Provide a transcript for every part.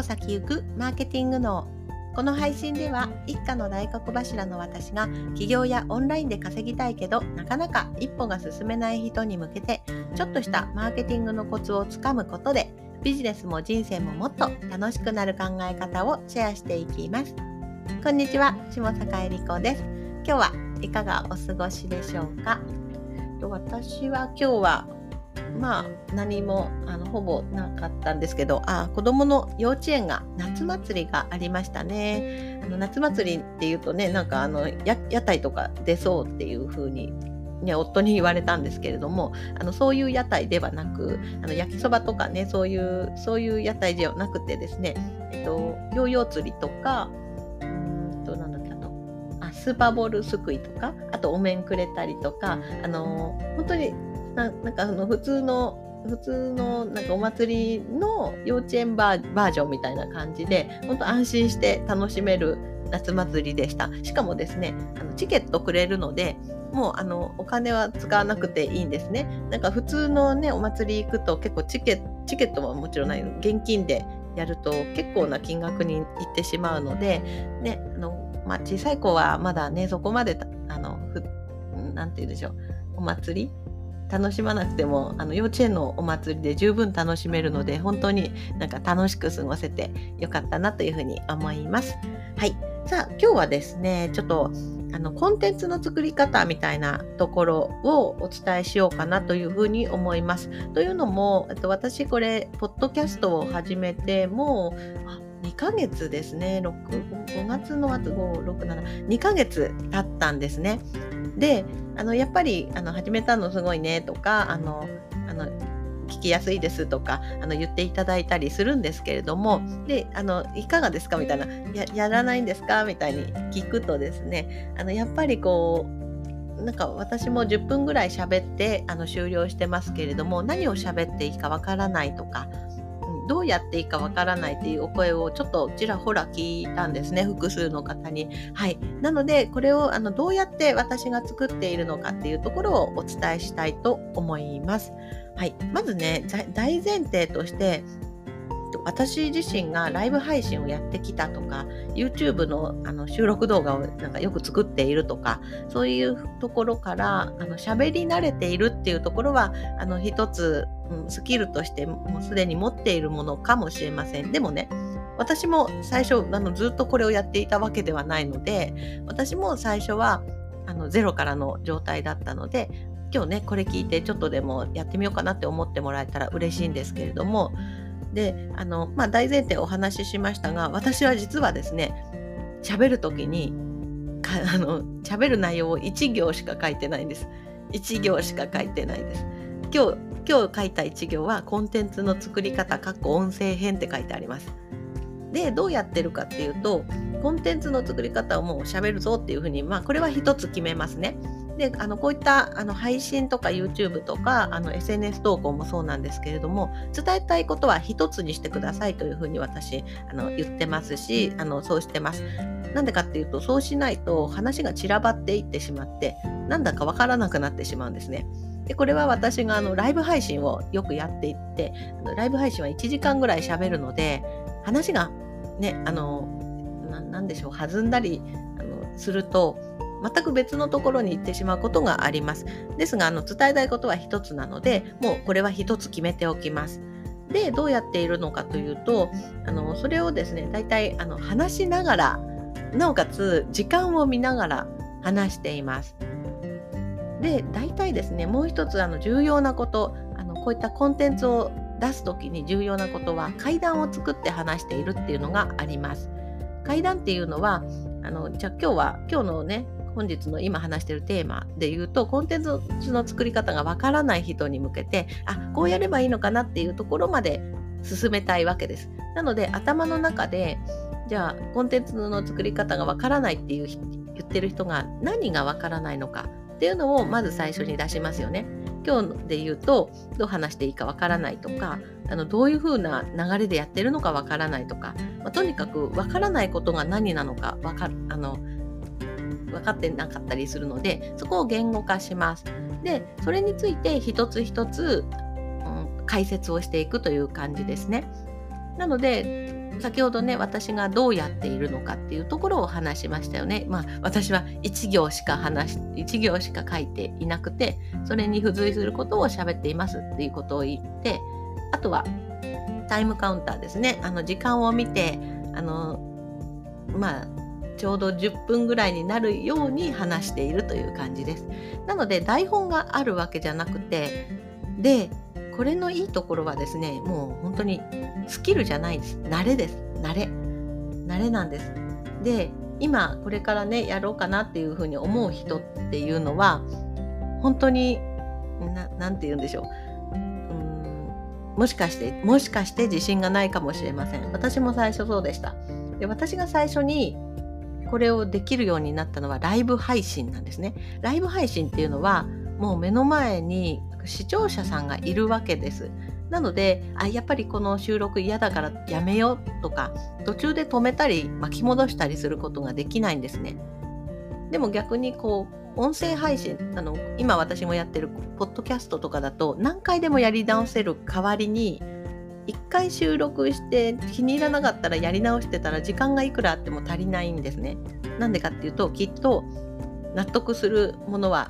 歩先行くマーケティング脳。この配信では一家の大黒柱の私が起業やオンラインで稼ぎたいけどなかなか一歩が進めない人に向けてちょっとしたマーケティングのコツをつかむことでビジネスも人生ももっと楽しくなる考え方をシェアしていきます。こんにちは下坂恵理子です。今日はいかがお過ごしでしょうか？私は今日はまあ何もあのほぼなかったんですけどあ子供の幼稚園が夏祭りがありましたね。あの夏祭りっていうとねなんかあの屋台とか出そうっていう風にね、夫に言われたんですけれどもあのそういう屋台ではなくあの焼きそばとかねそういうそういう屋台ではなくてですね、えっと、ヨーヨー釣りとかうんとなんだっけあとあスーパーボールすくいとかあとお面くれたりとかあの本当になんかあの普通の普通のなんかお祭りの幼稚園バージョンみたいな感じで本当安心して楽しめる夏祭りでした。しかもですねあのチケットくれるのでもうあのお金は使わなくていいんですね。なんか普通のねお祭り行くと結構チケチケットはもちろんない現金でやると結構な金額にいってしまうので、ねあのまあ、小さい子はまだねそこまであのふなんて言うんでしょうお祭り楽しまなくてもあの幼稚園のお祭りで十分楽しめるので本当になんか楽しく過ごせてよかったなというふうに思います。はい。さあ今日はですねちょっとあのコンテンツの作り方みたいなところをお伝えしようかなというふうに思います。というのも、と、私これポッドキャストを始めてもう2ヶ月ですね6 5月の後567 2ヶ月経ったんですね。であのやっぱりあの始めたのすごいねとかあのあの聞きやすいですとかあの言っていただいたりするんですけれどもであのいかがですか？みたいなややらないんですか？みたいに聞くとですねあのやっぱりこうなんか私も10分ぐらい喋ってあの終了してますけれども何を喋っていいかわからないとかどうやっていいかわからないっていうお声をちょっとちらほら聞いたんですね複数の方に。はい、なのでこれをあのどうやって私が作っているのかっていうところをお伝えしたいと思います。はい、まずね大前提として私自身がライブ配信をやってきたとか YouTube のあの収録動画をなんかよく作っているとかそういうところからあの喋り慣れているっていうところはあの一つうん、スキルとしてもうすでに持っているものかもしれません。でもね、私も最初あのずっとこれをやっていたわけではないので、私も最初はあのゼロからの状態だったので、今日ね、これ聞いてちょっとでもやってみようかなって思ってもらえたら嬉しいんですけれども、で、あの、まあ、大前提お話ししましたが、私は実はですね、喋る時に、か あの喋る内容を1行しか書いてないんです。1行しか書いてないです。今日今日書いた1行はコンテンツの作り方かっこ音声編って書いてあります。でどうやってるかっていうとコンテンツの作り方をもう喋るぞっていうふうにまあこれは一つ決めますね。であのこういったあの配信とか YouTube とかあの SNS 投稿もそうなんですけれども伝えたいことは一つにしてくださいというふうに私あの言ってますしあのそうしてます。なんでかっていうとそうしないと話が散らばっていってしまってなんだかわからなくなってしまうんですね。でこれは私があのライブ配信をよくやっていってライブ配信は1時間ぐらい喋るので話がねあのなんでしょう弾んだりあのすると全く別のところに行ってしまうことがあります。ですがあの伝えたいことは一つなのでもうこれは一つ決めておきます。でどうやっているのかというとあのそれをですね大体あの話しながらなおかつ時間を見ながら話しています。で大体ですねもう一つあの重要なことあのこういったコンテンツを出す時に重要なことは階段を作って話しているっていうのがあります。階段っていうのはあのじゃあ今日は今日のね本日の今話してるテーマで言うとコンテンツの作り方がわからない人に向けてあこうやればいいのかなっていうところまで進めたいわけです。なので頭の中でじゃあコンテンツの作り方がわからないっていう言ってる人が何がわからないのかっていうのをまず最初に出しますよね。今日で言うとどう話していいかわからないとかあのどういう風な流れでやってるのかわからないとか、まあ、とにかくわからないことが何なのかわかあの分かってなかったりするのでそこを言語化します。でそれについて一つ一つ、うん、解説をしていくという感じですね。なので先ほどね私がどうやっているのかっていうところを話しましたよね。まあ私は1行しか話し1行しか書いていなくてそれに付随することを喋っていますっていうことを言ってあとはタイムカウンターですねあの時間を見てあのまあちょうど10分ぐらいになるように話しているという感じです。なので台本があるわけじゃなくてでこれのいいところはですねもう本当にスキルじゃないです。慣れです。慣れ。慣れなんです。で今これからねやろうかなっていうふうに思う人っていうのは本当に何て言うんでしょう。うんもしかしてもしかして自信がないかもしれません。私も最初そうでした。で私が最初にこれをできるようになったのはライブ配信なんですね。ライブ配信っていうのはもう目の前に視聴者さんがいるわけです。なのであやっぱりこの収録嫌だからやめようとか途中で止めたり巻き戻したりすることができないんですね。でも逆にこう音声配信あの今私もやってるポッドキャストとかだと何回でもやり直せる代わりに1回収録して気に入らなかったらやり直してたら時間がいくらあっても足りないんですね。なんでかっていうときっと納得するものは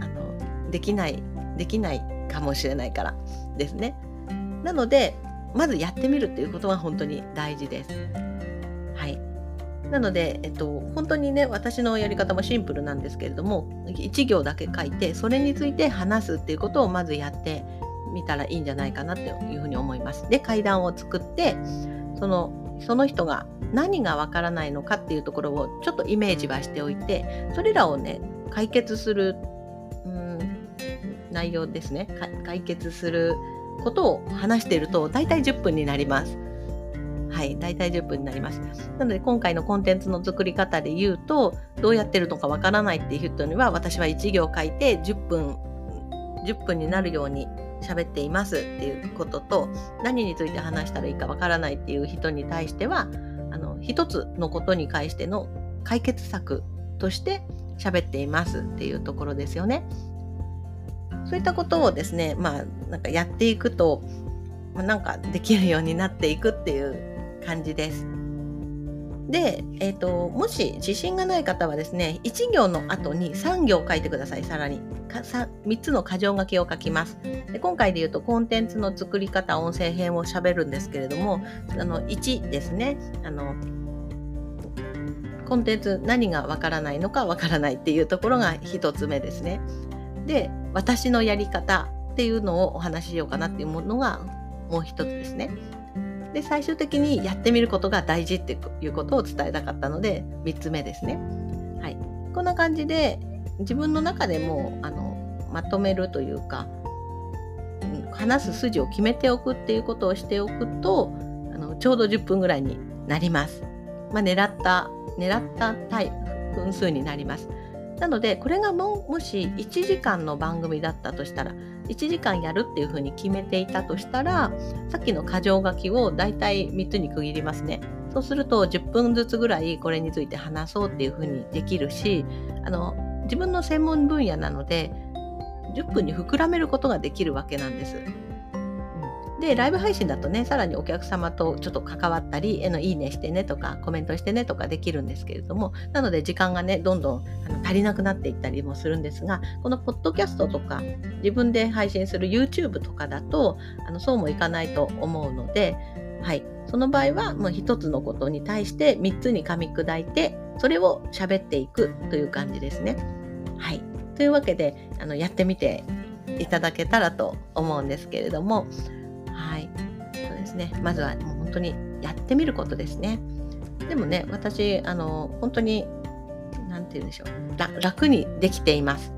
あのできないできないかもしれないからですね。なのでまずやってみるっていうことは本当に大事です。はい。なので、えっと、本当にね私のやり方もシンプルなんですけれども1行だけ書いてそれについて話すっていうことをまずやってみたらいいんじゃないかなっていうふうに思います。で階段を作ってそのその人が何がわからないのかっていうところをちょっとイメージはしておいてそれらをね解決する内容ですね解決することを話していると大体10分になります。はい、大体10分になります。なので今回のコンテンツの作り方で言うとどうやってるのかわからないっていう人には私は1行書いて10分10分になるように喋っていますっていうことと何について話したらいいかわからないっていう人に対してはあの一つのことに関しての解決策として喋っていますっていうところですよね。そういったことをですね、まあ、なんかやっていくと、まあ、なんかできるようになっていくっていう感じです。で、えーと、もし自信がない方はですね1行の後に3行書いてください。さらに。3, 3つの箇条書きを書きます。で今回で言うとコンテンツの作り方音声編をしゃべるんですけれどもあの1ですね。あのコンテンツ何がわからないのかわからないっていうところが1つ目ですね。で私のやり方っていうのをお話ししようかなっていうものがもう一つですね。で最終的にやってみることが大事っていうことを伝えたかったので3つ目ですね。はい、こんな感じで自分の中でもあのまとめるというか、うん、話す筋を決めておくっていうことをしておくとあのちょうど10分ぐらいになります。まあ、狙った狙った分数になります。なのでこれがももし1時間の番組だったとしたら1時間やるっていうふうに決めていたとしたらさっきの箇条書きをだいたい3つに区切りますね。そうすると10分ずつぐらいこれについて話そうっていうふうにできるしあの自分の専門分野なので10分に膨らめることができるわけなんです。で、ライブ配信だとね、さらにお客様とちょっと関わったり、のいいねしてねとか、コメントしてねとかできるんですけれども、なので時間がね、どんどんあの足りなくなっていったりもするんですが、このポッドキャストとか、自分で配信する YouTube とかだと、あのそうもいかないと思うので、はい。その場合は、もう一つのことに対して3つに噛み砕いて、それを喋っていくという感じですね。はい。というわけで、あのやってみていただけたらと思うんですけれども、ですね。まずはもう本当にやってみることですね。でもね、私、あの、本当に、なんて言うんでしょう。楽にできています。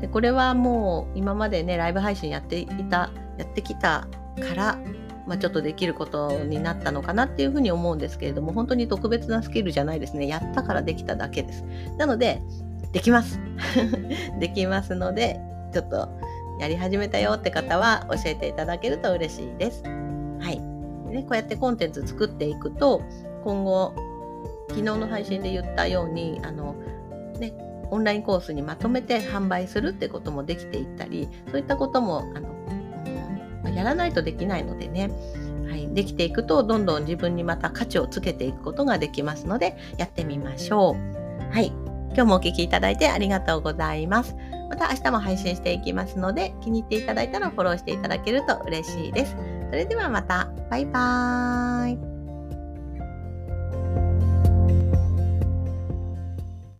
で、これはもう今までね、ライブ配信やっていた、やってきたから、まあ、ちょっとできることになったのかなっていうふうに思うんですけれども、本当に特別なスキルじゃないですね。やったからできただけです。なので、できます。できますので、ちょっとやり始めたよって方は教えていただけると嬉しいです。はい。ねこうやってコンテンツ作っていくと今後昨日の配信で言ったようにあの、ね、オンラインコースにまとめて販売するってこともできていったりそういったこともあのやらないとできないのでね、はい、できていくとどんどん自分にまた価値をつけていくことができますのでやってみましょう。はい今日もお聴きいただいてありがとうございます。また明日も配信していきますので気に入っていただいたらフォローしていただけると嬉しいです。それではまた。バイバーイ。